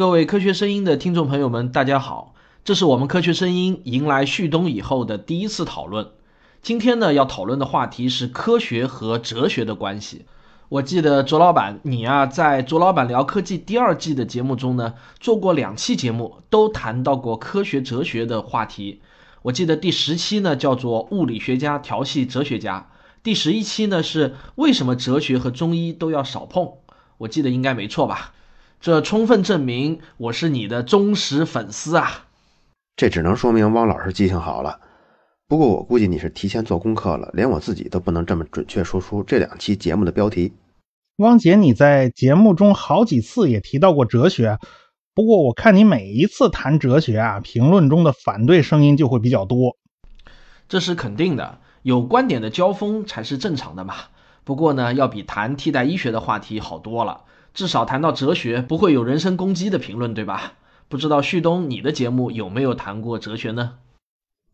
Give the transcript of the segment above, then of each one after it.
各位科学声音的听众朋友们，大家好！这是我们科学声音迎来旭东以后的第一次讨论。今天呢，要讨论的话题是科学和哲学的关系。我记得卓老板，你啊，在卓老板聊科技第二季的节目中呢，做过两期节目，都谈到过科学哲学的话题。我记得第十期呢叫做“物理学家调戏哲学家”，第十一期呢是为什么哲学和中医都要少碰。我记得应该没错吧？这充分证明我是你的忠实粉丝啊！这只能说明汪老师记性好了。不过我估计你是提前做功课了，连我自己都不能这么准确说出这两期节目的标题。汪姐，你在节目中好几次也提到过哲学，不过我看你每一次谈哲学啊，评论中的反对声音就会比较多。这是肯定的，有观点的交锋才是正常的嘛。不过呢，要比谈替代医学的话题好多了。至少谈到哲学，不会有人身攻击的评论，对吧？不知道旭东，你的节目有没有谈过哲学呢？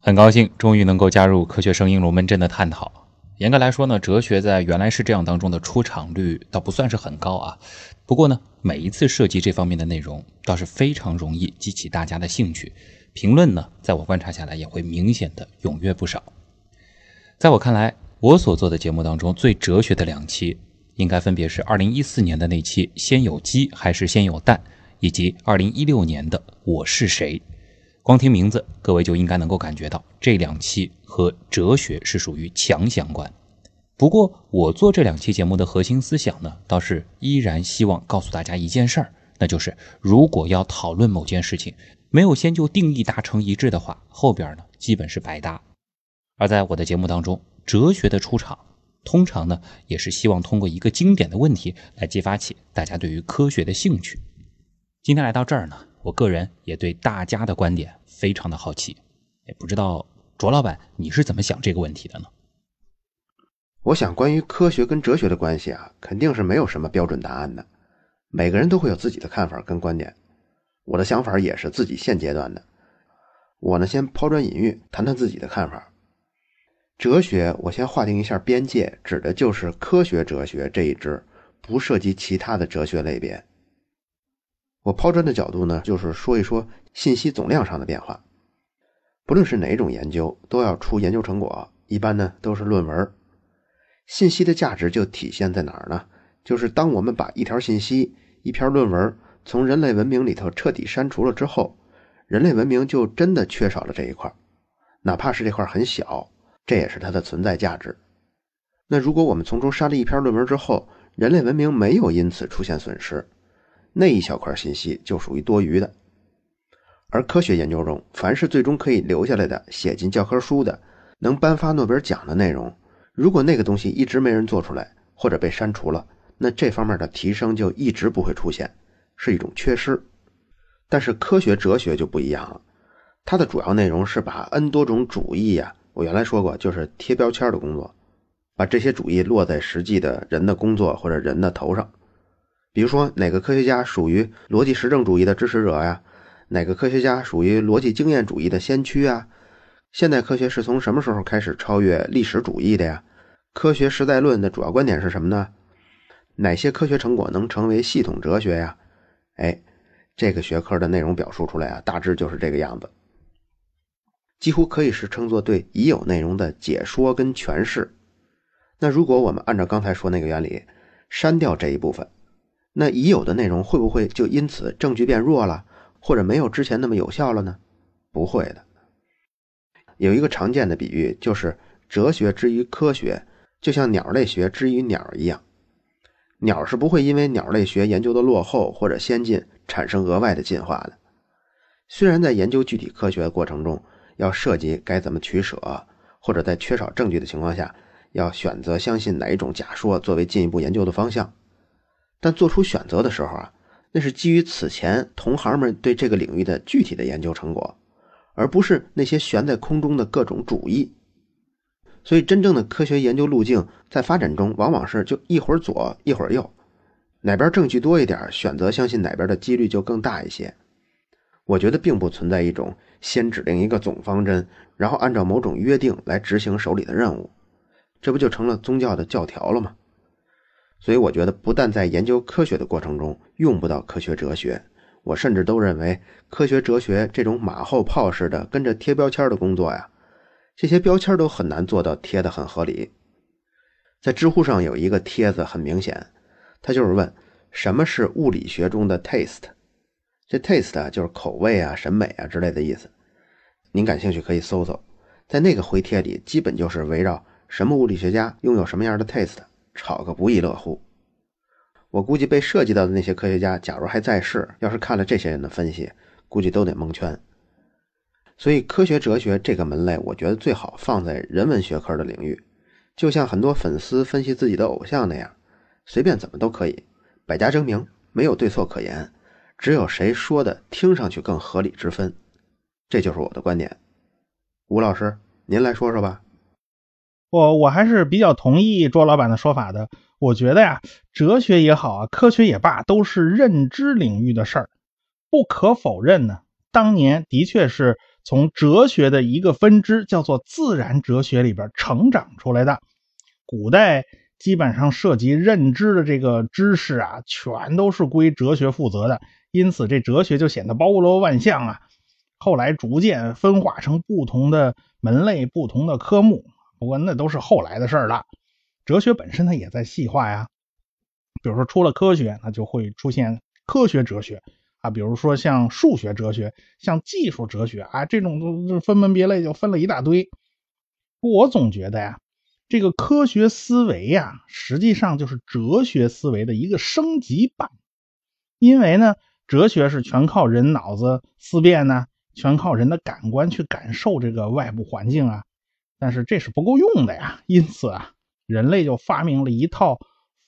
很高兴终于能够加入科学声音龙门阵的探讨。严格来说呢，哲学在原来是这样当中的出场率倒不算是很高啊。不过呢，每一次涉及这方面的内容，倒是非常容易激起大家的兴趣。评论呢，在我观察下来也会明显的踊跃不少。在我看来，我所做的节目当中最哲学的两期。应该分别是二零一四年的那期“先有鸡还是先有蛋”，以及二零一六年的“我是谁”。光听名字，各位就应该能够感觉到这两期和哲学是属于强相关。不过，我做这两期节目的核心思想呢，倒是依然希望告诉大家一件事儿，那就是如果要讨论某件事情，没有先就定义达成一致的话，后边呢基本是白搭。而在我的节目当中，哲学的出场。通常呢，也是希望通过一个经典的问题来激发起大家对于科学的兴趣。今天来到这儿呢，我个人也对大家的观点非常的好奇，也不知道卓老板你是怎么想这个问题的呢？我想，关于科学跟哲学的关系啊，肯定是没有什么标准答案的，每个人都会有自己的看法跟观点。我的想法也是自己现阶段的，我呢先抛砖引玉，谈谈自己的看法。哲学，我先划定一下边界，指的就是科学哲学这一支，不涉及其他的哲学类别。我抛砖的角度呢，就是说一说信息总量上的变化。不论是哪种研究，都要出研究成果，一般呢都是论文。信息的价值就体现在哪儿呢？就是当我们把一条信息、一篇论文从人类文明里头彻底删除了之后，人类文明就真的缺少了这一块，哪怕是这块很小。这也是它的存在价值。那如果我们从中删了一篇论文之后，人类文明没有因此出现损失，那一小块信息就属于多余的。而科学研究中，凡是最终可以留下来的、写进教科书的、能颁发诺贝尔奖的内容，如果那个东西一直没人做出来，或者被删除了，那这方面的提升就一直不会出现，是一种缺失。但是科学哲学就不一样了，它的主要内容是把 N 多种主义呀。我原来说过，就是贴标签的工作，把这些主义落在实际的人的工作或者人的头上。比如说，哪个科学家属于逻辑实证主义的支持者呀？哪个科学家属于逻辑经验主义的先驱啊？现代科学是从什么时候开始超越历史主义的呀？科学实在论的主要观点是什么呢？哪些科学成果能成为系统哲学呀？哎，这个学科的内容表述出来啊，大致就是这个样子。几乎可以是称作对已有内容的解说跟诠释。那如果我们按照刚才说那个原理，删掉这一部分，那已有的内容会不会就因此证据变弱了，或者没有之前那么有效了呢？不会的。有一个常见的比喻，就是哲学之于科学，就像鸟类学之于鸟一样。鸟是不会因为鸟类学研究的落后或者先进，产生额外的进化的。虽然在研究具体科学的过程中，要涉及该怎么取舍，或者在缺少证据的情况下，要选择相信哪一种假说作为进一步研究的方向。但做出选择的时候啊，那是基于此前同行们对这个领域的具体的研究成果，而不是那些悬在空中的各种主义。所以，真正的科学研究路径在发展中往往是就一会儿左一会儿右，哪边证据多一点，选择相信哪边的几率就更大一些。我觉得并不存在一种先指定一个总方针，然后按照某种约定来执行手里的任务，这不就成了宗教的教条了吗？所以我觉得，不但在研究科学的过程中用不到科学哲学，我甚至都认为，科学哲学这种马后炮似的跟着贴标签的工作呀，这些标签都很难做到贴得很合理。在知乎上有一个帖子，很明显，他就是问什么是物理学中的 taste。这 taste 啊，就是口味啊、审美啊之类的意思。您感兴趣可以搜搜，在那个回帖里，基本就是围绕什么物理学家拥有什么样的 taste，吵个不亦乐乎。我估计被涉及到的那些科学家，假如还在世，要是看了这些人的分析，估计都得蒙圈。所以，科学哲学这个门类，我觉得最好放在人文学科的领域。就像很多粉丝分析自己的偶像那样，随便怎么都可以，百家争鸣，没有对错可言，只有谁说的听上去更合理之分。这就是我的观点。吴老师，您来说说吧。我我还是比较同意卓老板的说法的。我觉得呀，哲学也好啊，科学也罢，都是认知领域的事儿。不可否认呢，当年的确是。从哲学的一个分支叫做自然哲学里边成长出来的，古代基本上涉及认知的这个知识啊，全都是归哲学负责的，因此这哲学就显得包罗万象啊。后来逐渐分化成不同的门类、不同的科目，不过那都是后来的事儿了。哲学本身它也在细化呀，比如说出了科学，那就会出现科学哲学。啊，比如说像数学哲学、像技术哲学啊，这种都分门别类，就分了一大堆。我总觉得呀，这个科学思维呀，实际上就是哲学思维的一个升级版。因为呢，哲学是全靠人脑子思辨呢，全靠人的感官去感受这个外部环境啊。但是这是不够用的呀，因此啊，人类就发明了一套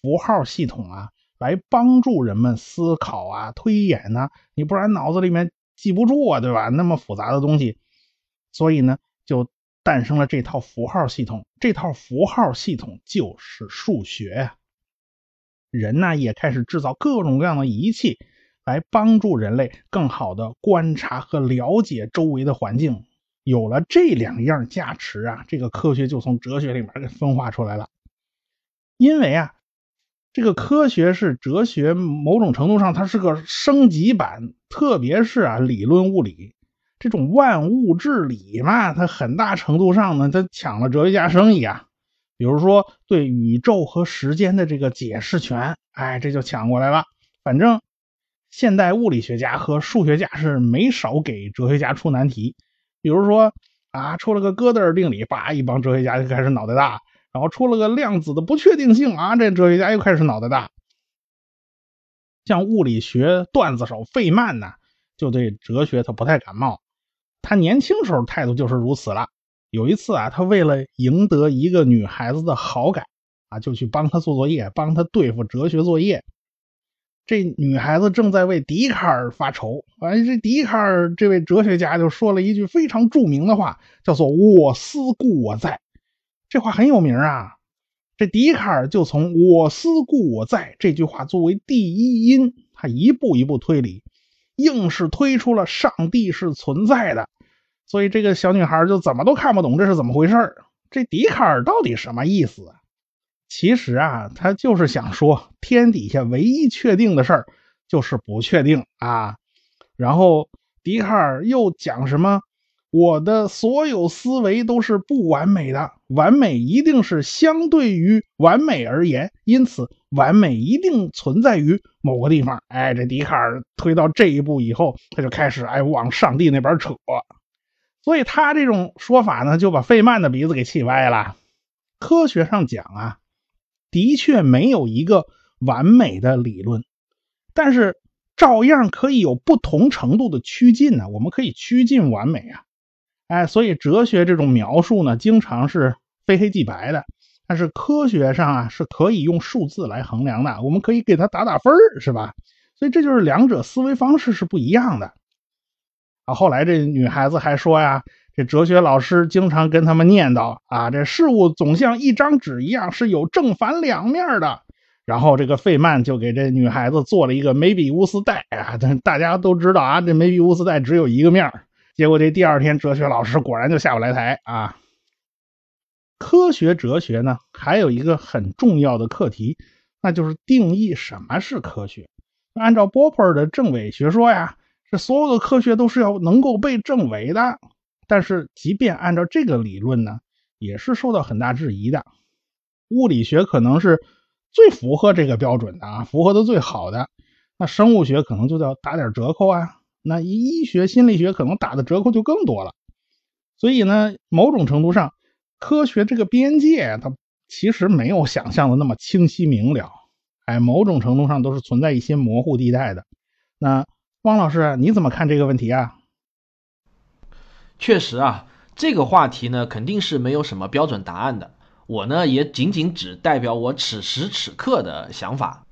符号系统啊。来帮助人们思考啊、推演呢，你不然脑子里面记不住啊，对吧？那么复杂的东西，所以呢，就诞生了这套符号系统。这套符号系统就是数学呀。人呢也开始制造各种各样的仪器，来帮助人类更好的观察和了解周围的环境。有了这两样加持啊，这个科学就从哲学里面给分化出来了。因为啊。这个科学是哲学，某种程度上它是个升级版，特别是啊理论物理这种万物之理嘛，它很大程度上呢，它抢了哲学家生意啊。比如说对宇宙和时间的这个解释权，哎，这就抢过来了。反正现代物理学家和数学家是没少给哲学家出难题，比如说啊出了个哥德尔定理，叭，一帮哲学家就开始脑袋大。然后出了个量子的不确定性啊，这哲学家又开始脑袋大。像物理学段子手费曼呢，就对哲学他不太感冒。他年轻时候态度就是如此了。有一次啊，他为了赢得一个女孩子的好感啊，就去帮她做作业，帮她对付哲学作业。这女孩子正在为笛卡尔发愁，哎，这笛卡尔这位哲学家就说了一句非常著名的话，叫做“我思故我在”。这话很有名啊，这笛卡尔就从“我思故我在”这句话作为第一因，他一步一步推理，硬是推出了上帝是存在的。所以这个小女孩就怎么都看不懂这是怎么回事这笛卡尔到底什么意思？其实啊，他就是想说，天底下唯一确定的事儿就是不确定啊。然后笛卡尔又讲什么？我的所有思维都是不完美的，完美一定是相对于完美而言，因此完美一定存在于某个地方。哎，这笛卡尔推到这一步以后，他就开始哎往上帝那边扯，所以他这种说法呢，就把费曼的鼻子给气歪了。科学上讲啊，的确没有一个完美的理论，但是照样可以有不同程度的趋近呢。我们可以趋近完美啊。哎，所以哲学这种描述呢，经常是非黑即白的，但是科学上啊是可以用数字来衡量的，我们可以给它打打分是吧？所以这就是两者思维方式是不一样的。啊，后来这女孩子还说呀，这哲学老师经常跟他们念叨啊，这事物总像一张纸一样是有正反两面的。然后这个费曼就给这女孩子做了一个梅比乌斯带啊，但大家都知道啊，这梅比乌斯带只有一个面结果这第二天，哲学老师果然就下不来台啊。科学哲学呢，还有一个很重要的课题，那就是定义什么是科学。按照波普尔的证伪学说呀，这所有的科学都是要能够被证伪的。但是，即便按照这个理论呢，也是受到很大质疑的。物理学可能是最符合这个标准的啊，符合的最好的。那生物学可能就要打点折扣啊。那医学、心理学可能打的折扣就更多了。所以呢，某种程度上，科学这个边界它其实没有想象的那么清晰明了。哎，某种程度上都是存在一些模糊地带的。那汪老师，你怎么看这个问题啊？确实啊，这个话题呢，肯定是没有什么标准答案的。我呢，也仅仅只代表我此时此刻的想法。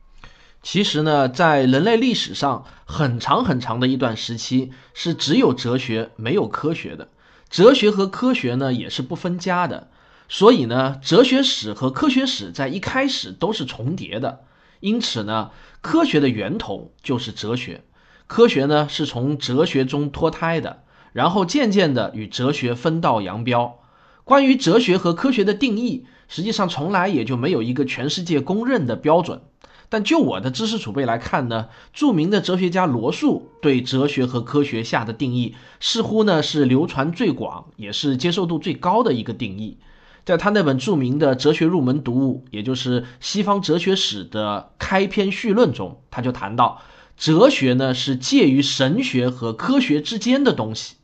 其实呢，在人类历史上很长很长的一段时期，是只有哲学没有科学的。哲学和科学呢，也是不分家的。所以呢，哲学史和科学史在一开始都是重叠的。因此呢，科学的源头就是哲学，科学呢是从哲学中脱胎的，然后渐渐的与哲学分道扬镳。关于哲学和科学的定义，实际上从来也就没有一个全世界公认的标准。但就我的知识储备来看呢，著名的哲学家罗素对哲学和科学下的定义，似乎呢是流传最广，也是接受度最高的一个定义。在他那本著名的哲学入门读物，也就是西方哲学史的开篇序论中，他就谈到，哲学呢是介于神学和科学之间的东西。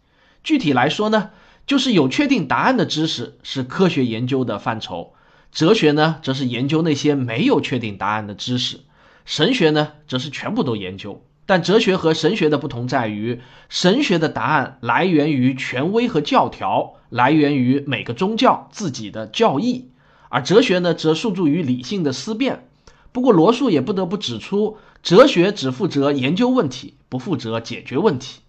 具体来说呢，就是有确定答案的知识是科学研究的范畴。哲学呢，则是研究那些没有确定答案的知识；神学呢，则是全部都研究。但哲学和神学的不同在于，神学的答案来源于权威和教条，来源于每个宗教自己的教义；而哲学呢，则诉诸于理性的思辨。不过，罗素也不得不指出，哲学只负责研究问题，不负责解决问题。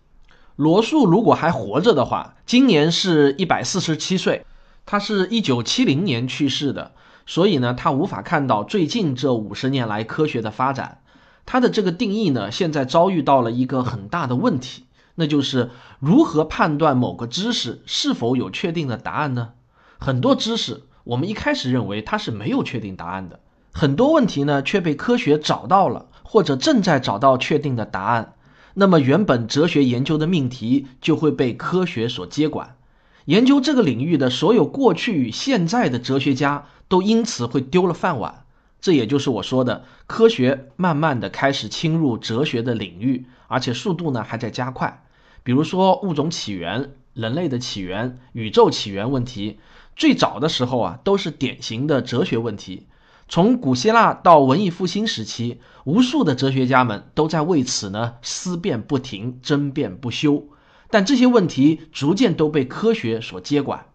罗素如果还活着的话，今年是一百四十七岁。他是一九七零年去世的，所以呢，他无法看到最近这五十年来科学的发展。他的这个定义呢，现在遭遇到了一个很大的问题，那就是如何判断某个知识是否有确定的答案呢？很多知识我们一开始认为它是没有确定答案的，很多问题呢却被科学找到了，或者正在找到确定的答案。那么原本哲学研究的命题就会被科学所接管。研究这个领域的所有过去与现在的哲学家都因此会丢了饭碗，这也就是我说的科学慢慢的开始侵入哲学的领域，而且速度呢还在加快。比如说物种起源、人类的起源、宇宙起源问题，最早的时候啊都是典型的哲学问题。从古希腊到文艺复兴时期，无数的哲学家们都在为此呢思辨不停、争辩不休。但这些问题逐渐都被科学所接管，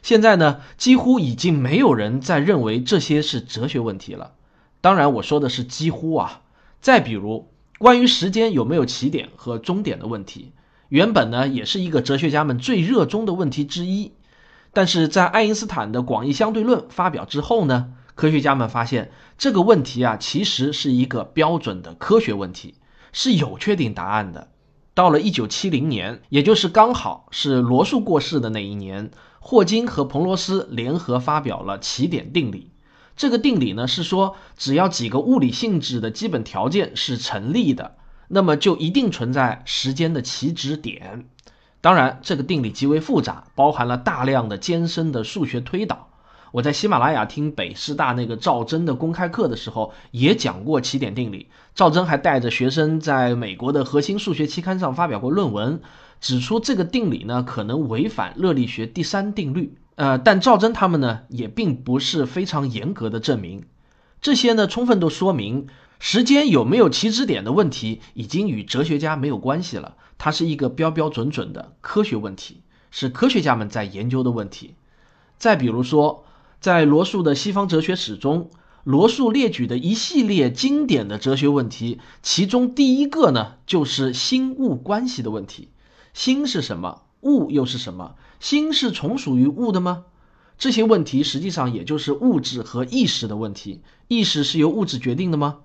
现在呢，几乎已经没有人再认为这些是哲学问题了。当然，我说的是几乎啊。再比如，关于时间有没有起点和终点的问题，原本呢也是一个哲学家们最热衷的问题之一。但是在爱因斯坦的广义相对论发表之后呢，科学家们发现这个问题啊，其实是一个标准的科学问题，是有确定答案的。到了一九七零年，也就是刚好是罗素过世的那一年，霍金和彭罗斯联合发表了起点定理。这个定理呢是说，只要几个物理性质的基本条件是成立的，那么就一定存在时间的起止点。当然，这个定理极为复杂，包含了大量的艰深的数学推导。我在喜马拉雅听北师大那个赵真的公开课的时候，也讲过起点定理。赵真还带着学生在美国的核心数学期刊上发表过论文，指出这个定理呢可能违反热力学第三定律。呃，但赵真他们呢也并不是非常严格的证明。这些呢充分都说明，时间有没有起止点的问题已经与哲学家没有关系了，它是一个标标准准的科学问题，是科学家们在研究的问题。再比如说。在罗素的西方哲学史中，罗素列举的一系列经典的哲学问题，其中第一个呢，就是心物关系的问题。心是什么？物又是什么？心是从属于物的吗？这些问题实际上也就是物质和意识的问题。意识是由物质决定的吗？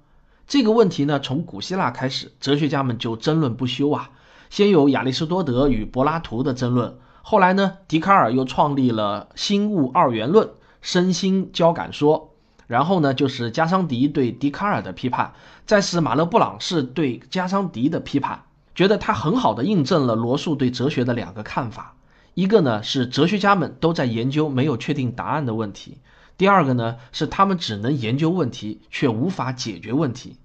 这个问题呢，从古希腊开始，哲学家们就争论不休啊。先有亚里士多德与柏拉图的争论，后来呢，笛卡尔又创立了心物二元论。身心交感说，然后呢，就是加桑迪对笛卡尔的批判，再是马勒布朗式对加桑迪的批判。觉得他很好的印证了罗素对哲学的两个看法：一个呢是哲学家们都在研究没有确定答案的问题；第二个呢是他们只能研究问题，却无法解决问题。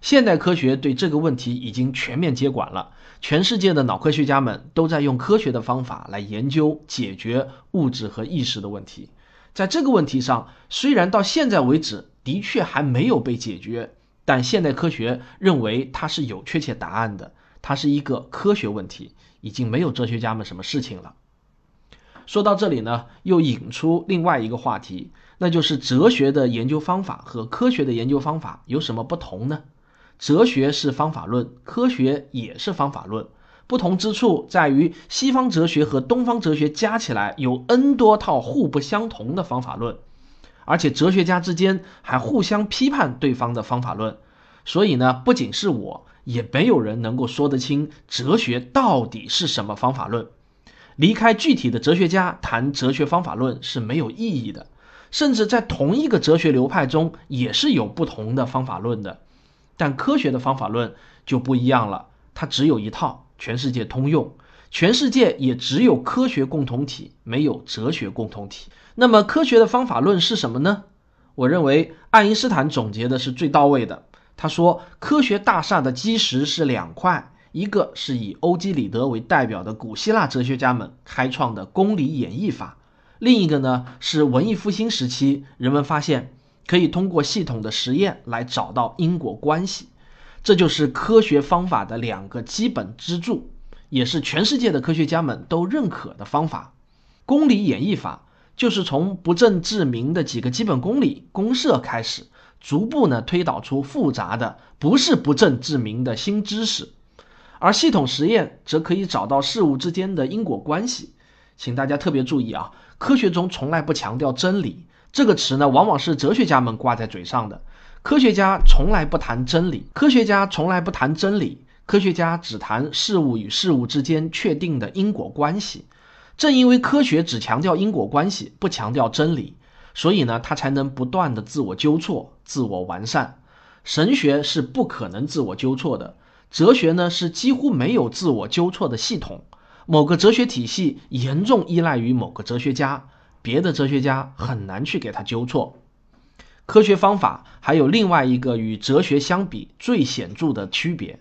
现代科学对这个问题已经全面接管了，全世界的脑科学家们都在用科学的方法来研究解决物质和意识的问题。在这个问题上，虽然到现在为止的确还没有被解决，但现代科学认为它是有确切答案的，它是一个科学问题，已经没有哲学家们什么事情了。说到这里呢，又引出另外一个话题，那就是哲学的研究方法和科学的研究方法有什么不同呢？哲学是方法论，科学也是方法论，不同之处在于西方哲学和东方哲学加起来有 N 多套互不相同的方法论，而且哲学家之间还互相批判对方的方法论。所以呢，不仅是我，也没有人能够说得清哲学到底是什么方法论。离开具体的哲学家谈哲学方法论是没有意义的，甚至在同一个哲学流派中也是有不同的方法论的。但科学的方法论就不一样了，它只有一套，全世界通用，全世界也只有科学共同体，没有哲学共同体。那么科学的方法论是什么呢？我认为爱因斯坦总结的是最到位的。他说，科学大厦的基石是两块，一个是以欧几里得为代表的古希腊哲学家们开创的公理演绎法，另一个呢是文艺复兴时期人们发现。可以通过系统的实验来找到因果关系，这就是科学方法的两个基本支柱，也是全世界的科学家们都认可的方法。公理演绎法就是从不证自明的几个基本公理公设开始，逐步呢推导出复杂的不是不证自明的新知识，而系统实验则可以找到事物之间的因果关系。请大家特别注意啊，科学中从来不强调真理。这个词呢，往往是哲学家们挂在嘴上的。科学家从来不谈真理，科学家从来不谈真理，科学家只谈事物与事物之间确定的因果关系。正因为科学只强调因果关系，不强调真理，所以呢，它才能不断的自我纠错、自我完善。神学是不可能自我纠错的，哲学呢是几乎没有自我纠错的系统。某个哲学体系严重依赖于某个哲学家。别的哲学家很难去给他纠错。科学方法还有另外一个与哲学相比最显著的区别：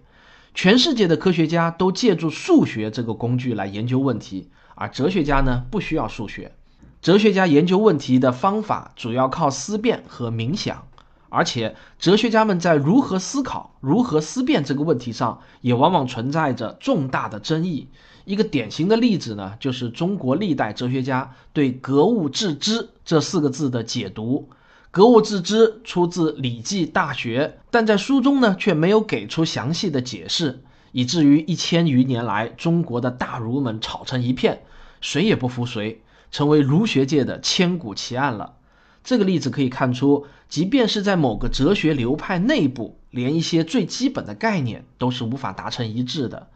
全世界的科学家都借助数学这个工具来研究问题，而哲学家呢不需要数学。哲学家研究问题的方法主要靠思辨和冥想，而且哲学家们在如何思考、如何思辨这个问题上，也往往存在着重大的争议。一个典型的例子呢，就是中国历代哲学家对“格物致知”这四个字的解读。“格物致知”出自《礼记·大学》，但在书中呢却没有给出详细的解释，以至于一千余年来，中国的大儒们吵成一片，谁也不服谁，成为儒学界的千古奇案了。这个例子可以看出，即便是在某个哲学流派内部，连一些最基本的概念都是无法达成一致的。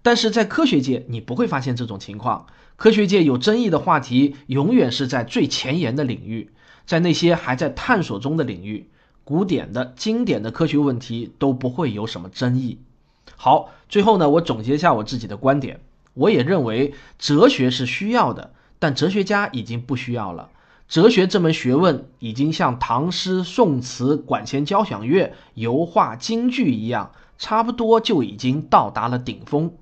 但是在科学界，你不会发现这种情况。科学界有争议的话题，永远是在最前沿的领域，在那些还在探索中的领域，古典的、经典的科学问题都不会有什么争议。好，最后呢，我总结一下我自己的观点。我也认为哲学是需要的，但哲学家已经不需要了。哲学这门学问已经像唐诗、宋词、管弦交响乐、油画、京剧一样，差不多就已经到达了顶峰。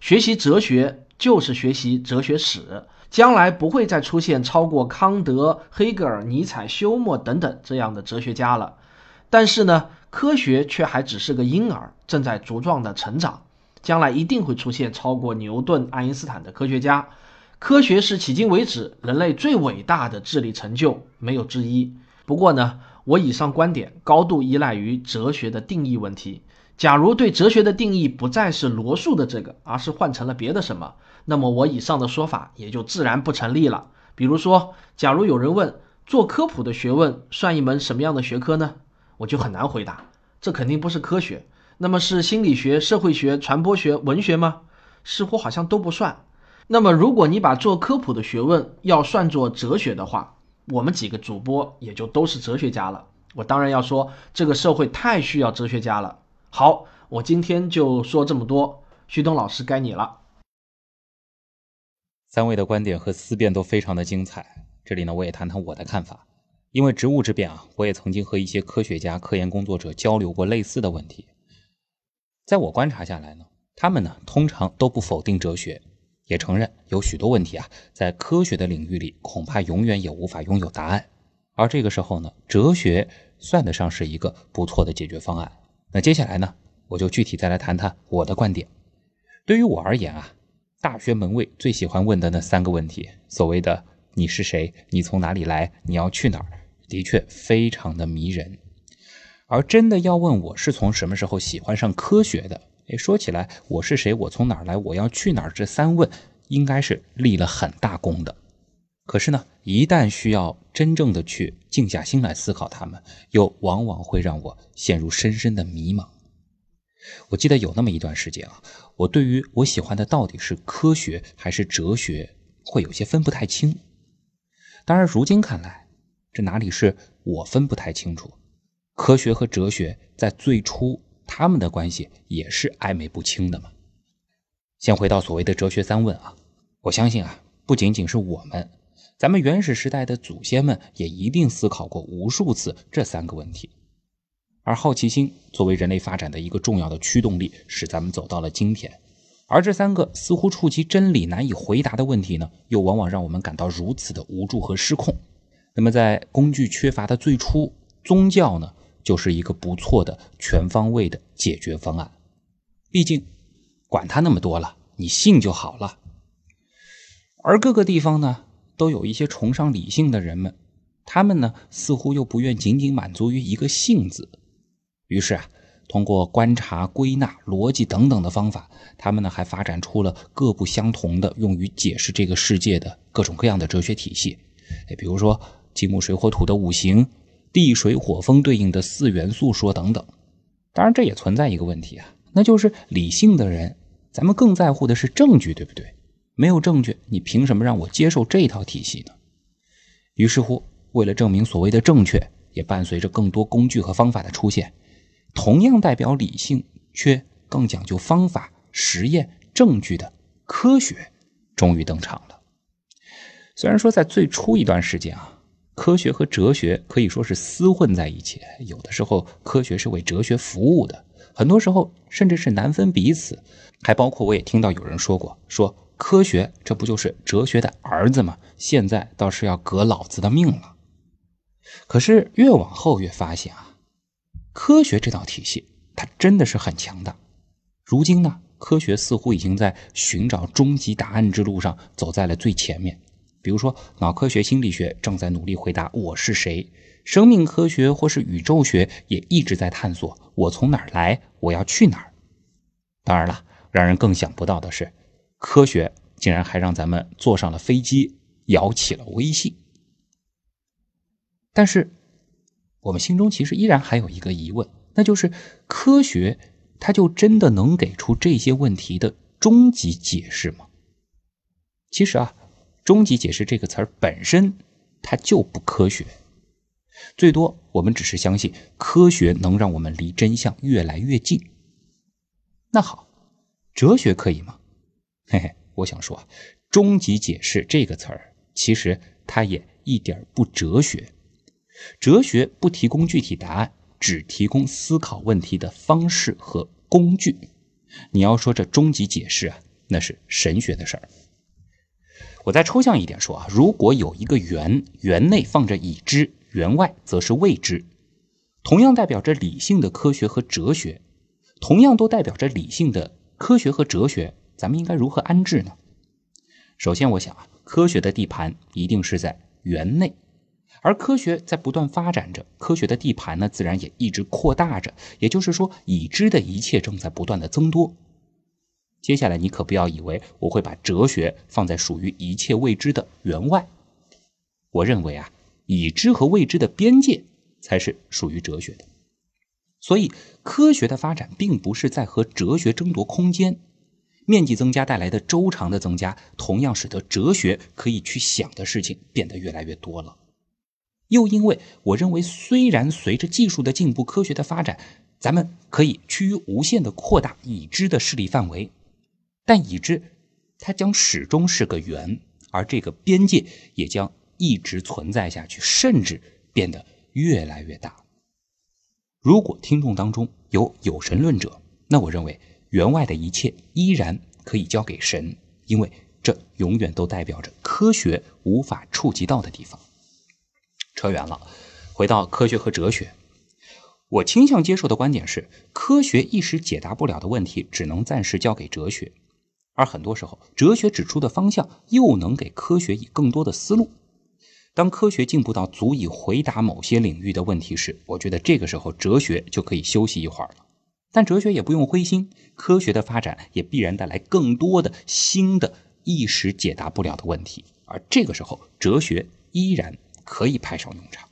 学习哲学就是学习哲学史，将来不会再出现超过康德、黑格尔、尼采、休谟等等这样的哲学家了。但是呢，科学却还只是个婴儿，正在茁壮的成长。将来一定会出现超过牛顿、爱因斯坦的科学家。科学是迄今为止人类最伟大的智力成就，没有之一。不过呢，我以上观点高度依赖于哲学的定义问题。假如对哲学的定义不再是罗素的这个，而是换成了别的什么，那么我以上的说法也就自然不成立了。比如说，假如有人问做科普的学问算一门什么样的学科呢？我就很难回答，这肯定不是科学。那么是心理学、社会学、传播学、文学吗？似乎好像都不算。那么如果你把做科普的学问要算作哲学的话，我们几个主播也就都是哲学家了。我当然要说，这个社会太需要哲学家了。好，我今天就说这么多。旭东老师该你了。三位的观点和思辨都非常的精彩，这里呢我也谈谈我的看法。因为职务之便啊，我也曾经和一些科学家、科研工作者交流过类似的问题。在我观察下来呢，他们呢通常都不否定哲学，也承认有许多问题啊，在科学的领域里恐怕永远也无法拥有答案。而这个时候呢，哲学算得上是一个不错的解决方案。那接下来呢，我就具体再来谈谈我的观点。对于我而言啊。大学门卫最喜欢问的那三个问题，所谓的“你是谁？你从哪里来？你要去哪儿？”的确非常的迷人。而真的要问我是从什么时候喜欢上科学的，哎，说起来，我是谁？我从哪儿来？我要去哪儿？这三问应该是立了很大功的。可是呢，一旦需要真正的去静下心来思考它们，又往往会让我陷入深深的迷茫。我记得有那么一段时间啊，我对于我喜欢的到底是科学还是哲学，会有些分不太清。当然，如今看来，这哪里是我分不太清楚？科学和哲学在最初他们的关系也是暧昧不清的嘛。先回到所谓的哲学三问啊，我相信啊，不仅仅是我们，咱们原始时代的祖先们也一定思考过无数次这三个问题。而好奇心作为人类发展的一个重要的驱动力，使咱们走到了今天。而这三个似乎触及真理难以回答的问题呢，又往往让我们感到如此的无助和失控。那么，在工具缺乏的最初，宗教呢，就是一个不错的全方位的解决方案。毕竟，管他那么多了，你信就好了。而各个地方呢，都有一些崇尚理性的人们，他们呢，似乎又不愿仅仅满足于一个“信”字。于是啊，通过观察、归纳、逻辑等等的方法，他们呢还发展出了各不相同的用于解释这个世界的各种各样的哲学体系。哎，比如说金木水火土的五行，地水火风对应的四元素说等等。当然，这也存在一个问题啊，那就是理性的人，咱们更在乎的是证据，对不对？没有证据，你凭什么让我接受这套体系呢？于是乎，为了证明所谓的正确，也伴随着更多工具和方法的出现。同样代表理性，却更讲究方法、实验、证据的科学，终于登场了。虽然说在最初一段时间啊，科学和哲学可以说是厮混在一起，有的时候科学是为哲学服务的，很多时候甚至是难分彼此。还包括我也听到有人说过，说科学这不就是哲学的儿子吗？现在倒是要革老子的命了。可是越往后越发现啊。科学这套体系，它真的是很强大。如今呢，科学似乎已经在寻找终极答案之路上走在了最前面。比如说，脑科学、心理学正在努力回答“我是谁”；生命科学或是宇宙学也一直在探索“我从哪儿来，我要去哪儿”。当然了，让人更想不到的是，科学竟然还让咱们坐上了飞机，摇起了微信。但是。我们心中其实依然还有一个疑问，那就是科学它就真的能给出这些问题的终极解释吗？其实啊，“终极解释”这个词儿本身它就不科学，最多我们只是相信科学能让我们离真相越来越近。那好，哲学可以吗？嘿嘿，我想说啊，“终极解释”这个词儿其实它也一点不哲学。哲学不提供具体答案，只提供思考问题的方式和工具。你要说这终极解释啊，那是神学的事儿。我再抽象一点说啊，如果有一个圆，圆内放着已知，圆外则是未知，同样代表着理性的科学和哲学，同样都代表着理性的科学和哲学，咱们应该如何安置呢？首先，我想啊，科学的地盘一定是在圆内。而科学在不断发展着，科学的地盘呢，自然也一直扩大着。也就是说，已知的一切正在不断的增多。接下来，你可不要以为我会把哲学放在属于一切未知的员外。我认为啊，已知和未知的边界才是属于哲学的。所以，科学的发展并不是在和哲学争夺空间。面积增加带来的周长的增加，同样使得哲学可以去想的事情变得越来越多了。又因为我认为，虽然随着技术的进步、科学的发展，咱们可以趋于无限的扩大已知的势力范围，但已知它将始终是个圆，而这个边界也将一直存在下去，甚至变得越来越大。如果听众当中有有神论者，那我认为员外的一切依然可以交给神，因为这永远都代表着科学无法触及到的地方。扯远了，回到科学和哲学，我倾向接受的观点是，科学一时解答不了的问题，只能暂时交给哲学，而很多时候，哲学指出的方向又能给科学以更多的思路。当科学进步到足以回答某些领域的问题时，我觉得这个时候哲学就可以休息一会儿了。但哲学也不用灰心，科学的发展也必然带来更多的新的一时解答不了的问题，而这个时候哲学依然。可以派上用场。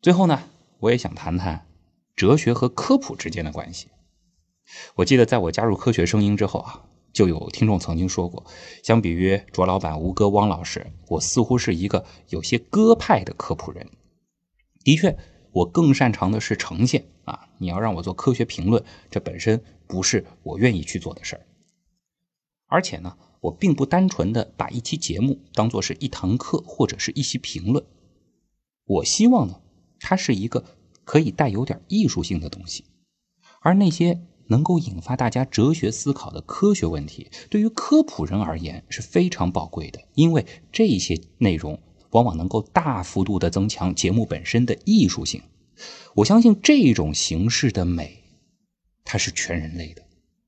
最后呢，我也想谈谈哲学和科普之间的关系。我记得在我加入科学声音之后啊，就有听众曾经说过，相比于卓老板、吴哥、汪老师，我似乎是一个有些鸽派的科普人。的确，我更擅长的是呈现啊。你要让我做科学评论，这本身不是我愿意去做的事儿。而且呢。我并不单纯的把一期节目当做是一堂课或者是一席评论，我希望呢，它是一个可以带有点艺术性的东西，而那些能够引发大家哲学思考的科学问题，对于科普人而言是非常宝贵的，因为这些内容往往能够大幅度的增强节目本身的艺术性。我相信这种形式的美，它是全人类的，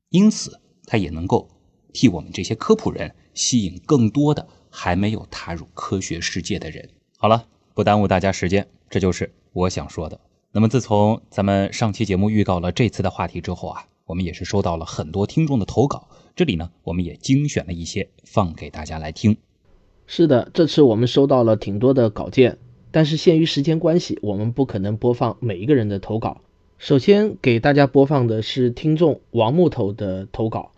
因此它也能够。替我们这些科普人吸引更多的还没有踏入科学世界的人。好了，不耽误大家时间，这就是我想说的。那么自从咱们上期节目预告了这次的话题之后啊，我们也是收到了很多听众的投稿。这里呢，我们也精选了一些放给大家来听。是的，这次我们收到了挺多的稿件，但是限于时间关系，我们不可能播放每一个人的投稿。首先给大家播放的是听众王木头的投稿。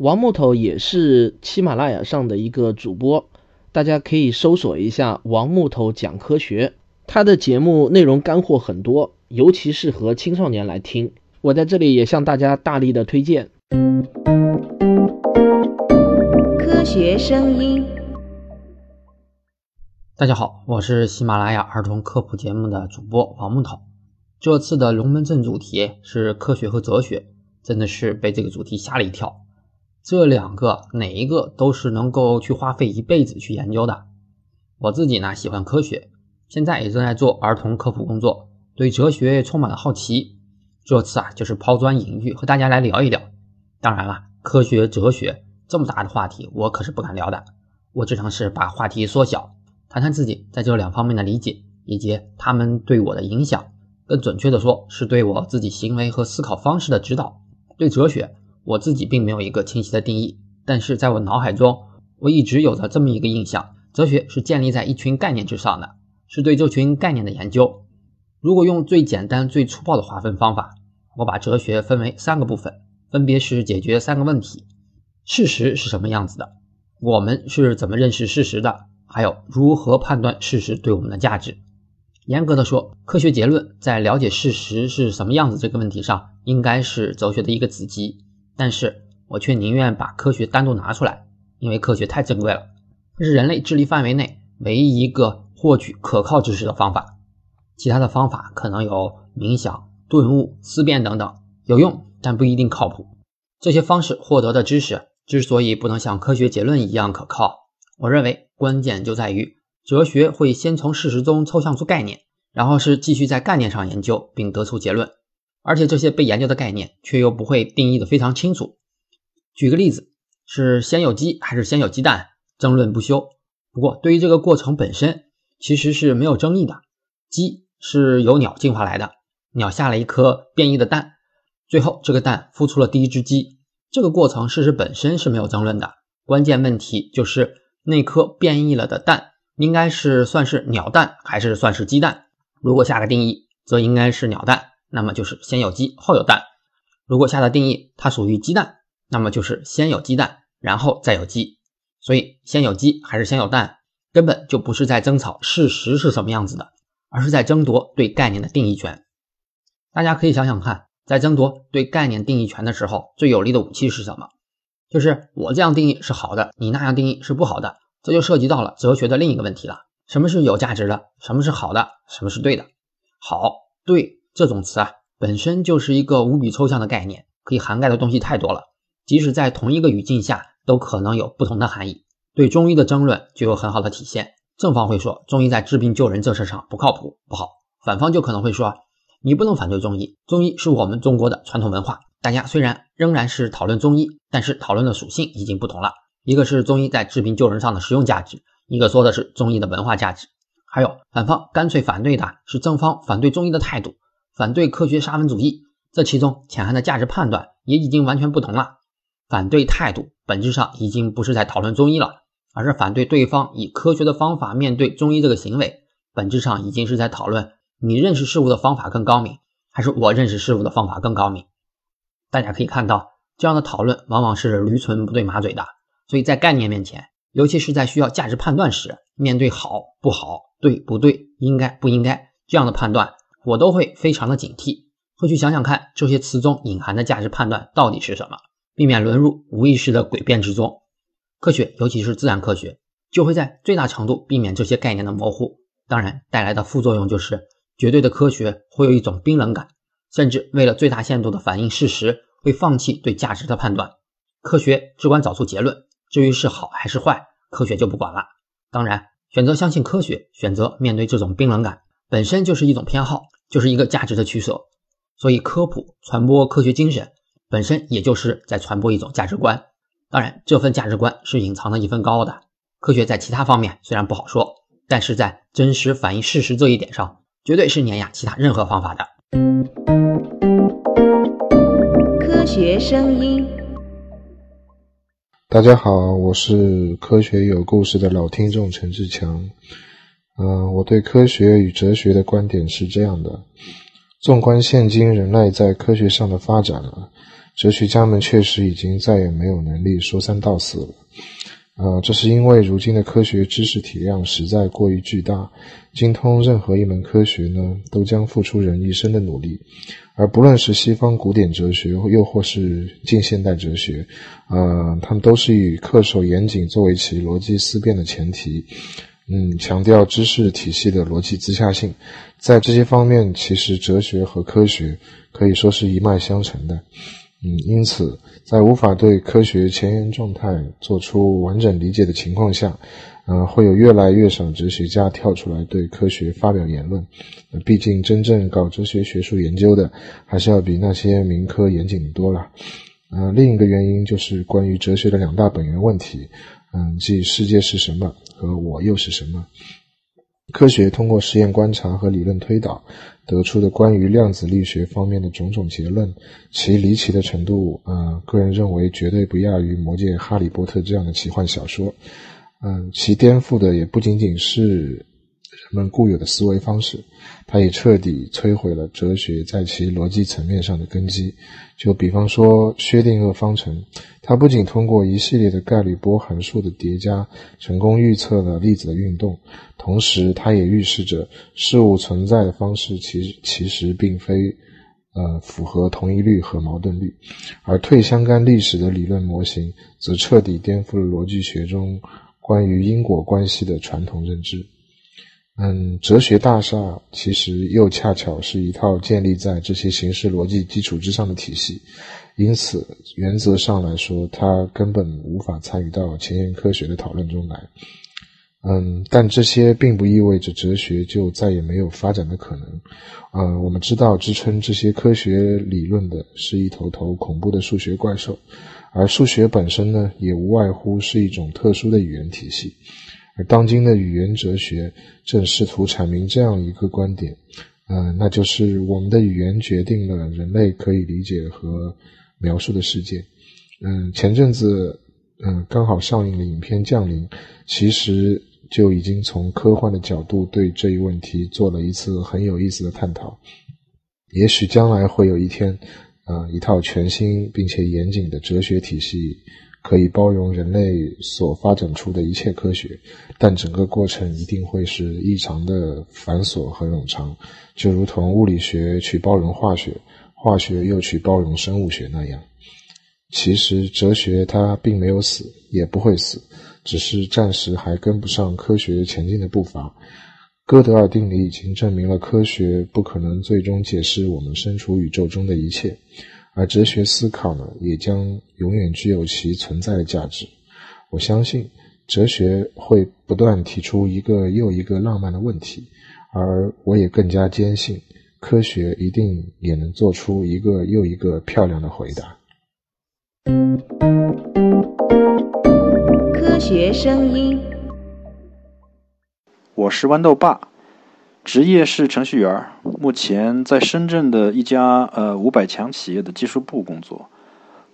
王木头也是喜马拉雅上的一个主播，大家可以搜索一下“王木头讲科学”，他的节目内容干货很多，尤其适合青少年来听。我在这里也向大家大力的推荐。科学声音，大家好，我是喜马拉雅儿童科普节目的主播王木头。这次的龙门阵主题是科学和哲学，真的是被这个主题吓了一跳。这两个哪一个都是能够去花费一辈子去研究的。我自己呢喜欢科学，现在也正在做儿童科普工作，对哲学也充满了好奇。这次啊就是抛砖引玉，和大家来聊一聊。当然了，科学哲学这么大的话题，我可是不敢聊的。我只能是把话题缩小，谈谈自己在这两方面的理解，以及他们对我的影响。更准确的说，是对我自己行为和思考方式的指导。对哲学。我自己并没有一个清晰的定义，但是在我脑海中，我一直有着这么一个印象：哲学是建立在一群概念之上的，是对这群概念的研究。如果用最简单、最粗暴的划分方法，我把哲学分为三个部分，分别是解决三个问题：事实是什么样子的，我们是怎么认识事实的，还有如何判断事实对我们的价值。严格的说，科学结论在了解事实是什么样子这个问题上，应该是哲学的一个子集。但是我却宁愿把科学单独拿出来，因为科学太珍贵了，这是人类智力范围内唯一一个获取可靠知识的方法。其他的方法可能有冥想、顿悟、思辨等等，有用但不一定靠谱。这些方式获得的知识之所以不能像科学结论一样可靠，我认为关键就在于哲学会先从事实中抽象出概念，然后是继续在概念上研究并得出结论。而且这些被研究的概念却又不会定义的非常清楚。举个例子，是先有鸡还是先有鸡蛋，争论不休。不过对于这个过程本身，其实是没有争议的。鸡是由鸟进化来的，鸟下了一颗变异的蛋，最后这个蛋孵出了第一只鸡。这个过程事实本身是没有争论的。关键问题就是那颗变异了的蛋应该是算是鸟蛋还是算是鸡蛋？如果下个定义，则应该是鸟蛋。那么就是先有鸡后有蛋。如果下的定义它属于鸡蛋，那么就是先有鸡蛋，然后再有鸡。所以先有鸡还是先有蛋，根本就不是在争吵事实是什么样子的，而是在争夺对概念的定义权。大家可以想想看，在争夺对概念定义权的时候，最有力的武器是什么？就是我这样定义是好的，你那样定义是不好的，这就涉及到了哲学的另一个问题了：什么是有价值的？什么是好的？什么是对的？好、对这种词啊，本身就是一个无比抽象的概念，可以涵盖的东西太多了，即使在同一个语境下，都可能有不同的含义。对中医的争论就有很好的体现。正方会说中医在治病救人这事上不靠谱不好，反方就可能会说你不能反对中医，中医是我们中国的传统文化。大家虽然仍然是讨论中医，但是讨论的属性已经不同了。一个是中医在治病救人上的实用价值，一个说的是中医的文化价值。还有反方干脆反对的是正方反对中医的态度，反对科学沙文主义。这其中潜含的价值判断也已经完全不同了。反对态度本质上已经不是在讨论中医了。而是反对对方以科学的方法面对中医这个行为，本质上已经是在讨论你认识事物的方法更高明，还是我认识事物的方法更高明。大家可以看到，这样的讨论往往是驴唇不对马嘴的。所以在概念面前，尤其是在需要价值判断时，面对好不好、对不对、应该不应该这样的判断，我都会非常的警惕，会去想想看这些词中隐含的价值判断到底是什么，避免沦入无意识的诡辩之中。科学，尤其是自然科学，就会在最大程度避免这些概念的模糊。当然，带来的副作用就是绝对的科学会有一种冰冷感，甚至为了最大限度的反映事实，会放弃对价值的判断。科学只管找出结论，至于是好还是坏，科学就不管了。当然，选择相信科学，选择面对这种冰冷感，本身就是一种偏好，就是一个价值的取舍。所以，科普传播科学精神，本身也就是在传播一种价值观。当然，这份价值观是隐藏的一份高的。科学在其他方面虽然不好说，但是在真实反映事实这一点上，绝对是碾压其他任何方法的。科学声音，大家好，我是科学有故事的老听众陈志强。嗯、我对科学与哲学的观点是这样的：纵观现今人类在科学上的发展啊，哲学家们确实已经再也没有能力说三道四了。呃，这是因为如今的科学知识体量实在过于巨大，精通任何一门科学呢，都将付出人一生的努力。而不论是西方古典哲学，又或是近现代哲学，呃，他们都是以恪守严谨作为其逻辑思辨的前提。嗯，强调知识体系的逻辑自洽性，在这些方面，其实哲学和科学可以说是一脉相承的。嗯，因此，在无法对科学前沿状态做出完整理解的情况下，呃，会有越来越少哲学家跳出来对科学发表言论。毕竟，真正搞哲学学术研究的，还是要比那些民科严谨多了。呃，另一个原因就是关于哲学的两大本源问题，嗯，即世界是什么和我又是什么。科学通过实验观察和理论推导得出的关于量子力学方面的种种结论，其离奇的程度，嗯，个人认为绝对不亚于《魔界》《哈利波特》这样的奇幻小说。嗯，其颠覆的也不仅仅是们固有的思维方式，它也彻底摧毁了哲学在其逻辑层面上的根基。就比方说薛定谔方程，它不仅通过一系列的概率波函数的叠加，成功预测了粒子的运动，同时它也预示着事物存在的方式其其实并非呃符合同一律和矛盾律。而退相干历史的理论模型，则彻底颠覆了逻辑学中关于因果关系的传统认知。嗯，哲学大厦其实又恰巧是一套建立在这些形式逻辑基础之上的体系，因此原则上来说，它根本无法参与到前沿科学的讨论中来。嗯，但这些并不意味着哲学就再也没有发展的可能。呃，我们知道支撑这些科学理论的是一头头恐怖的数学怪兽，而数学本身呢，也无外乎是一种特殊的语言体系。而当今的语言哲学正试图阐明这样一个观点，呃，那就是我们的语言决定了人类可以理解和描述的世界。嗯，前阵子，嗯，刚好上映的影片《降临》，其实就已经从科幻的角度对这一问题做了一次很有意思的探讨。也许将来会有一天，呃，一套全新并且严谨的哲学体系。可以包容人类所发展出的一切科学，但整个过程一定会是异常的繁琐和冗长，就如同物理学去包容化学，化学又去包容生物学那样。其实哲学它并没有死，也不会死，只是暂时还跟不上科学前进的步伐。哥德尔定理已经证明了科学不可能最终解释我们身处宇宙中的一切，而哲学思考呢，也将永远具有其存在的价值。我相信哲学会不断提出一个又一个浪漫的问题，而我也更加坚信，科学一定也能做出一个又一个漂亮的回答。科学声音。我是豌豆爸，职业是程序员，目前在深圳的一家呃五百强企业的技术部工作。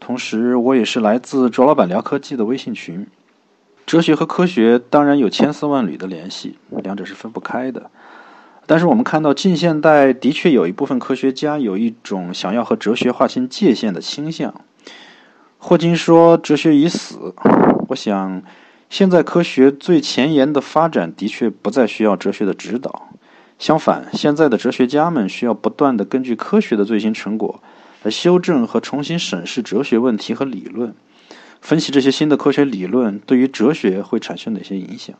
同时，我也是来自卓老板聊科技的微信群。哲学和科学当然有千丝万缕的联系，两者是分不开的。但是我们看到近现代的确有一部分科学家有一种想要和哲学划清界限的倾向。霍金说：“哲学已死。”我想。现在科学最前沿的发展的确不再需要哲学的指导，相反，现在的哲学家们需要不断的根据科学的最新成果来修正和重新审视哲学问题和理论，分析这些新的科学理论对于哲学会产生哪些影响。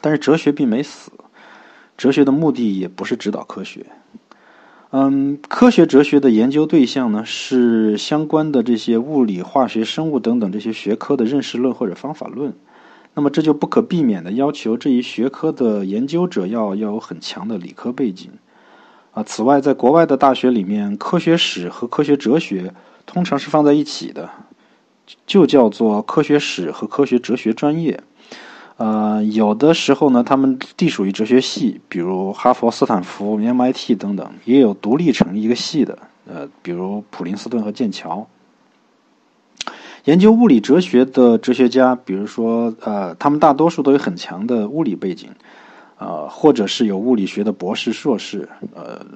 但是哲学并没死，哲学的目的也不是指导科学。嗯，科学哲学的研究对象呢是相关的这些物理、化学、生物等等这些学科的认识论或者方法论。那么这就不可避免的要求这一学科的研究者要要有很强的理科背景。啊，此外，在国外的大学里面，科学史和科学哲学通常是放在一起的，就叫做科学史和科学哲学专业。呃，有的时候呢，他们隶属于哲学系，比如哈佛、斯坦福、MIT 等等，也有独立成一个系的，呃，比如普林斯顿和剑桥。研究物理哲学的哲学家，比如说，呃，他们大多数都有很强的物理背景，呃，或者是有物理学的博士、硕士，呃，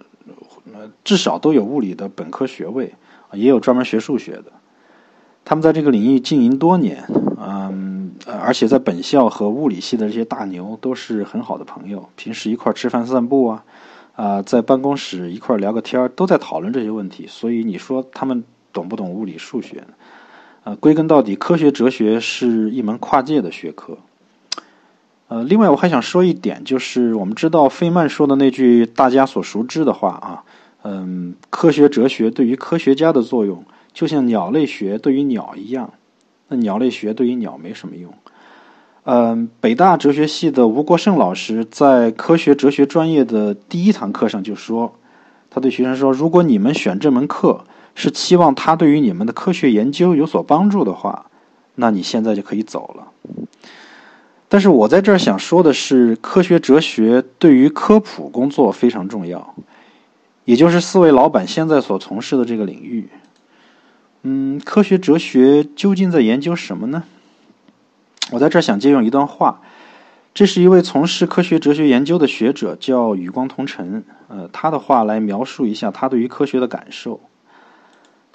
至少都有物理的本科学位，也有专门学数学的。他们在这个领域经营多年，嗯，而且在本校和物理系的这些大牛都是很好的朋友，平时一块吃饭散步啊，啊，在办公室一块聊个天都在讨论这些问题。所以你说他们懂不懂物理数学呢？呃，归根到底，科学哲学是一门跨界的学科。呃，另外我还想说一点，就是我们知道费曼说的那句大家所熟知的话啊，嗯，科学哲学对于科学家的作用。就像鸟类学对于鸟一样，那鸟类学对于鸟没什么用。嗯，北大哲学系的吴国胜老师在科学哲学专业的第一堂课上就说，他对学生说：“如果你们选这门课是期望它对于你们的科学研究有所帮助的话，那你现在就可以走了。”但是我在这儿想说的是，科学哲学对于科普工作非常重要，也就是四位老板现在所从事的这个领域。嗯，科学哲学究竟在研究什么呢？我在这儿想借用一段话，这是一位从事科学哲学研究的学者，叫宇光同尘。呃，他的话来描述一下他对于科学的感受。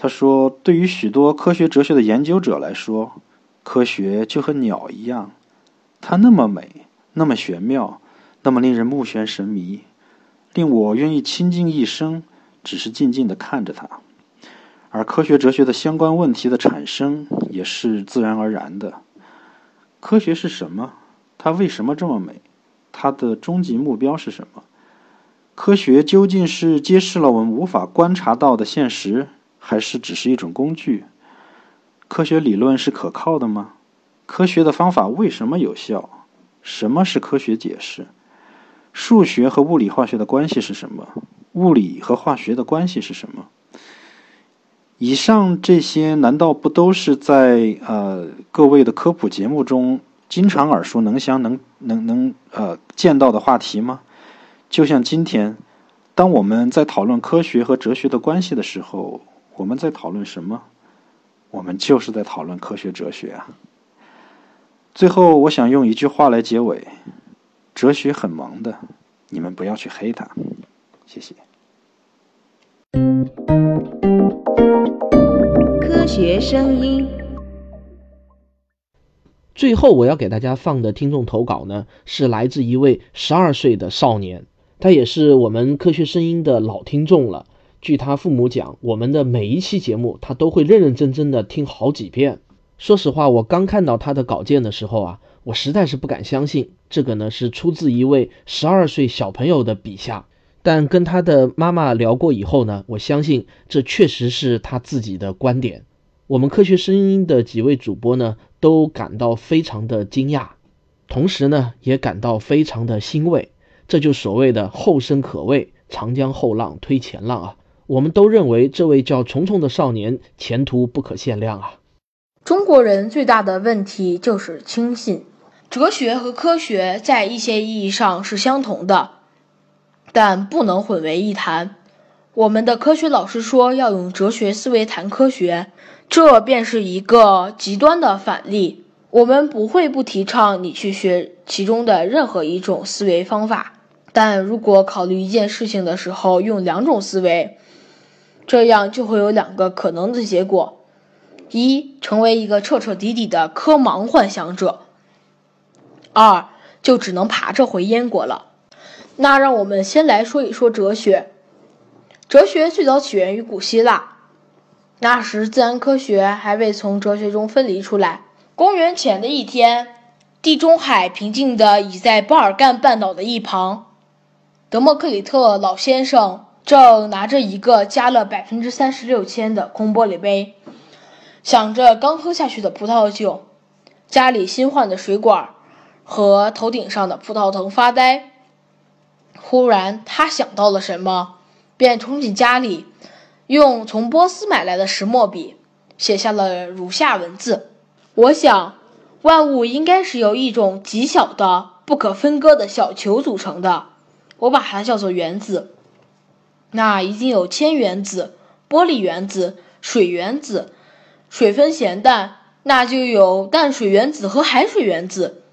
他说：“对于许多科学哲学的研究者来说，科学就和鸟一样，它那么美，那么玄妙，那么令人目眩神迷，令我愿意倾尽一生，只是静静的看着它。”而科学哲学的相关问题的产生也是自然而然的。科学是什么？它为什么这么美？它的终极目标是什么？科学究竟是揭示了我们无法观察到的现实，还是只是一种工具？科学理论是可靠的吗？科学的方法为什么有效？什么是科学解释？数学和物理化学的关系是什么？物理和化学的关系是什么？以上这些难道不都是在呃各位的科普节目中经常耳熟能详、能能能呃见到的话题吗？就像今天，当我们在讨论科学和哲学的关系的时候，我们在讨论什么？我们就是在讨论科学哲学啊。最后，我想用一句话来结尾：哲学很忙的，你们不要去黑它。谢谢。科学声音。最后，我要给大家放的听众投稿呢，是来自一位十二岁的少年，他也是我们科学声音的老听众了，据他父母讲，我们的每一期节目他都会认认真真的听好几遍。说实话，我刚看到他的稿件的时候啊，我实在是不敢相信，这个呢是出自一位十二岁小朋友的笔下。但跟他的妈妈聊过以后呢，我相信这确实是他自己的观点。我们科学声音的几位主播呢，都感到非常的惊讶，同时呢，也感到非常的欣慰。这就所谓的后生可畏，长江后浪推前浪啊！我们都认为这位叫虫虫的少年前途不可限量啊！中国人最大的问题就是轻信。哲学和科学在一些意义上是相同的，但不能混为一谈。我们的科学老师说要用哲学思维谈科学，这便是一个极端的反例。我们不会不提倡你去学其中的任何一种思维方法，但如果考虑一件事情的时候用两种思维，这样就会有两个可能的结果。一，成为一个彻彻底底的科盲幻想者；二，就只能爬着回燕国了。那让我们先来说一说哲学。哲学最早起源于古希腊，那时自然科学还未从哲学中分离出来。公元前的一天，地中海平静地倚在巴尔干半岛的一旁，德谟克里特老先生正拿着一个加了百分之三十六铅的空玻璃杯。想着刚喝下去的葡萄酒，家里新换的水管和头顶上的葡萄藤发呆。忽然，他想到了什么，便冲进家里，用从波斯买来的石墨笔写下了如下文字：“我想，万物应该是由一种极小的、不可分割的小球组成的，我把它叫做原子。那一定有铅原子、玻璃原子、水原子。”水分咸淡，那就有淡水原子和海水原子，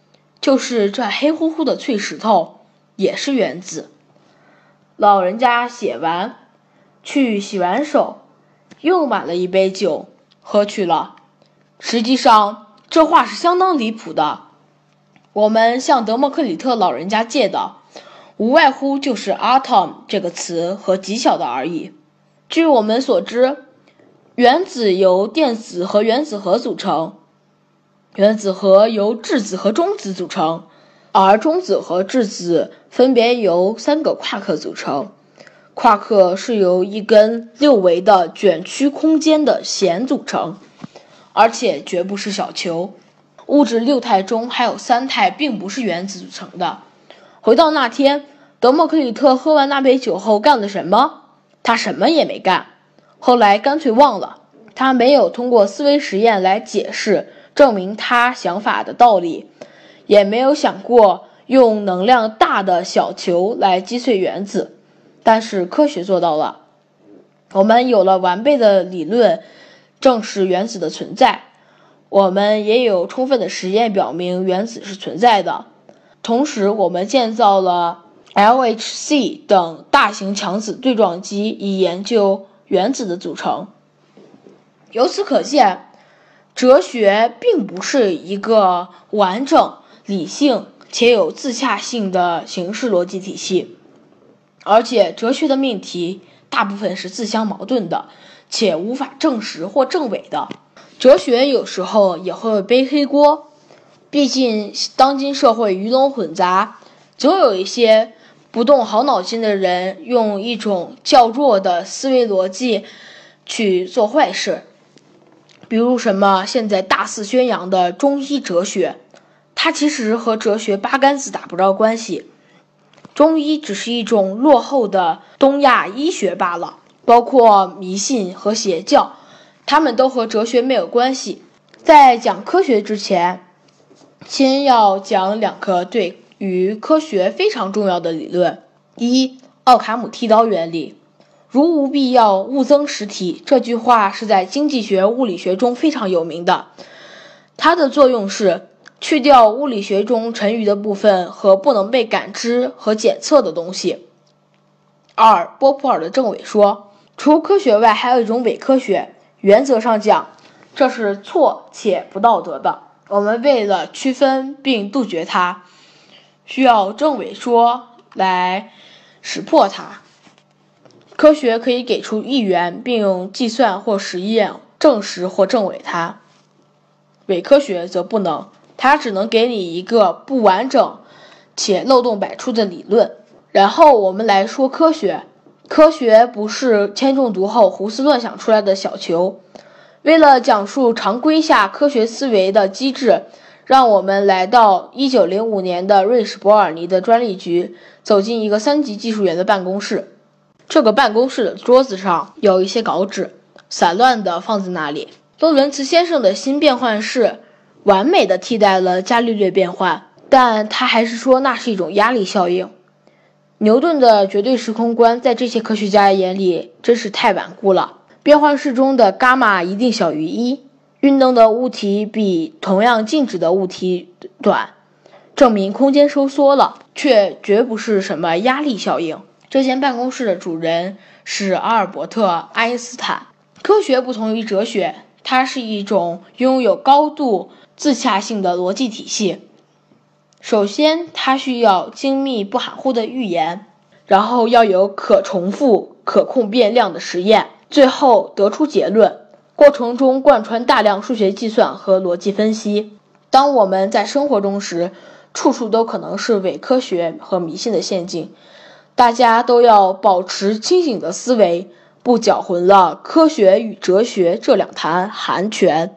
就是这黑乎乎的碎石头也是原子。老人家写完，去洗完手，又买了一杯酒喝去了。实际上，这话是相当离谱的。我们向德谟克里特老人家借的，无外乎就是 “atom” 这个词和极小的而已。据我们所知。原子由电子和原子核组成，原子核由质子和中子组成，而中子和质子分别由三个夸克组成。夸克是由一根六维的卷曲空间的弦组成，而且绝不是小球。物质六态中还有三态并不是原子组成的。回到那天，德谟克里特喝完那杯酒后干了什么？他什么也没干。后来干脆忘了，他没有通过思维实验来解释证明他想法的道理，也没有想过用能量大的小球来击碎原子。但是科学做到了，我们有了完备的理论证实原子的存在，我们也有充分的实验表明原子是存在的。同时，我们建造了 LHC 等大型强子对撞机以研究。原子的组成。由此可见，哲学并不是一个完整、理性且有自洽性的形式逻辑体系，而且哲学的命题大部分是自相矛盾的，且无法证实或证伪的。哲学有时候也会背黑锅，毕竟当今社会鱼龙混杂，总有一些。不动好脑筋的人用一种较弱的思维逻辑去做坏事，比如什么现在大肆宣扬的中医哲学，它其实和哲学八竿子打不着关系。中医只是一种落后的东亚医学罢了，包括迷信和邪教，他们都和哲学没有关系。在讲科学之前，先要讲两个对。于科学非常重要的理论，一奥卡姆剃刀原理。如无必要，勿增实体。这句话是在经济学、物理学中非常有名的。它的作用是去掉物理学中沉余的部分和不能被感知和检测的东西。二波普尔的正伪说，除科学外，还有一种伪科学。原则上讲，这是错且不道德的。我们为了区分并杜绝它。需要证伪说来识破它。科学可以给出一元，并用计算或实验证实或证伪它；伪科学则不能，它只能给你一个不完整且漏洞百出的理论。然后我们来说科学，科学不是铅中毒后胡思乱想出来的小球。为了讲述常规下科学思维的机制，让我们来到1905年的瑞士伯尔尼的专利局，走进一个三级技术员的办公室。这个办公室的桌子上有一些稿纸，散乱地放在那里。多伦茨先生的新变换式完美的替代了伽利略变换，但他还是说那是一种压力效应。牛顿的绝对时空观在这些科学家眼里真是太顽固了。变换式中的伽马一定小于一，运动的物体比同样静止的物体短，证明空间收缩了，却绝不是什么压力效应。这间办公室的主人是阿尔伯特·爱因斯坦。科学不同于哲学，它是一种拥有高度自洽性的逻辑体系。首先，它需要精密不含糊的预言，然后要有可重复、可控变量的实验。最后得出结论，过程中贯穿大量数学计算和逻辑分析。当我们在生活中时，处处都可能是伪科学和迷信的陷阱。大家都要保持清醒的思维，不搅浑了科学与哲学这两坛寒泉。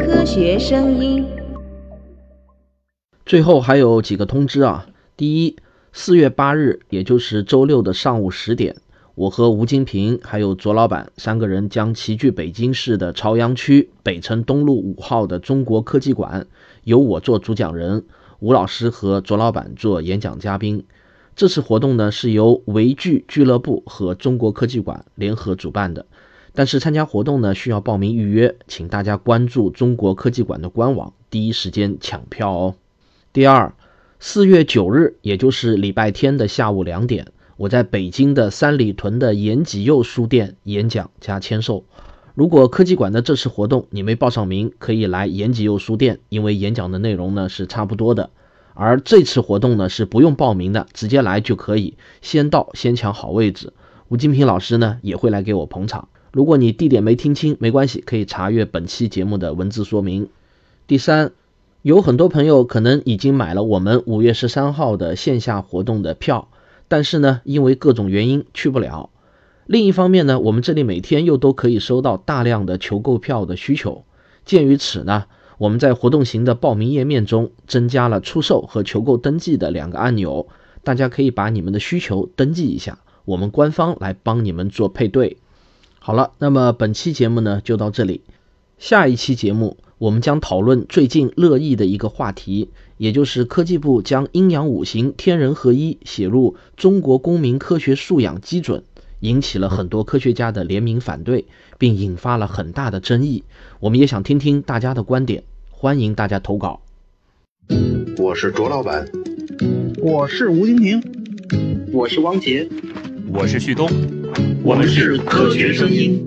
科学声音。最后还有几个通知啊，第一。四月八日，也就是周六的上午十点，我和吴金平还有卓老板三个人将齐聚北京市的朝阳区北辰东路五号的中国科技馆，由我做主讲人，吴老师和卓老板做演讲嘉宾。这次活动呢是由维聚俱乐部和中国科技馆联合主办的，但是参加活动呢需要报名预约，请大家关注中国科技馆的官网，第一时间抢票哦。第二。四月九日，也就是礼拜天的下午两点，我在北京的三里屯的延吉佑书店演讲加签售。如果科技馆的这次活动你没报上名，可以来延吉佑书店，因为演讲的内容呢是差不多的。而这次活动呢是不用报名的，直接来就可以，先到先抢好位置。吴金平老师呢也会来给我捧场。如果你地点没听清，没关系，可以查阅本期节目的文字说明。第三。有很多朋友可能已经买了我们五月十三号的线下活动的票，但是呢，因为各种原因去不了。另一方面呢，我们这里每天又都可以收到大量的求购票的需求。鉴于此呢，我们在活动型的报名页面中增加了出售和求购登记的两个按钮，大家可以把你们的需求登记一下，我们官方来帮你们做配对。好了，那么本期节目呢就到这里，下一期节目。我们将讨论最近热议的一个话题，也就是科技部将阴阳五行天人合一写入中国公民科学素养基准，引起了很多科学家的联名反对，并引发了很大的争议。我们也想听听大家的观点，欢迎大家投稿。我是卓老板，我是吴金平，我是汪杰，我是旭东，我们是科学声音。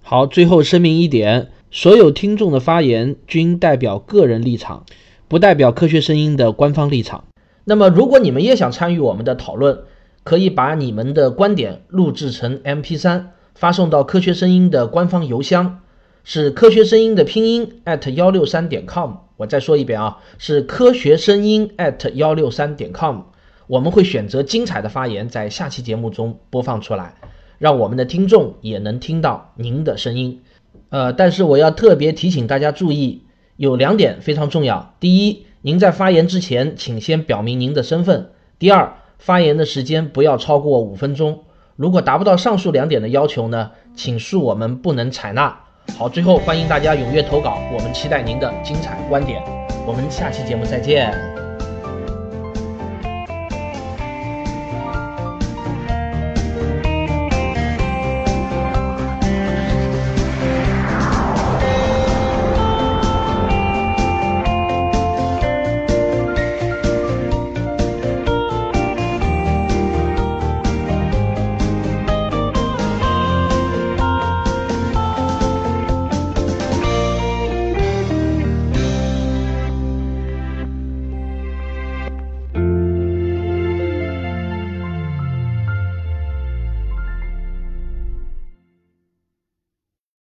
好，最后声明一点。所有听众的发言均代表个人立场，不代表科学声音的官方立场。那么，如果你们也想参与我们的讨论，可以把你们的观点录制成 MP3，发送到科学声音的官方邮箱，是科学声音的拼音 at 幺六三点 com。我再说一遍啊，是科学声音 at 幺六三点 com。我们会选择精彩的发言，在下期节目中播放出来，让我们的听众也能听到您的声音。呃，但是我要特别提醒大家注意，有两点非常重要。第一，您在发言之前，请先表明您的身份。第二，发言的时间不要超过五分钟。如果达不到上述两点的要求呢，请恕我们不能采纳。好，最后欢迎大家踊跃投稿，我们期待您的精彩观点。我们下期节目再见。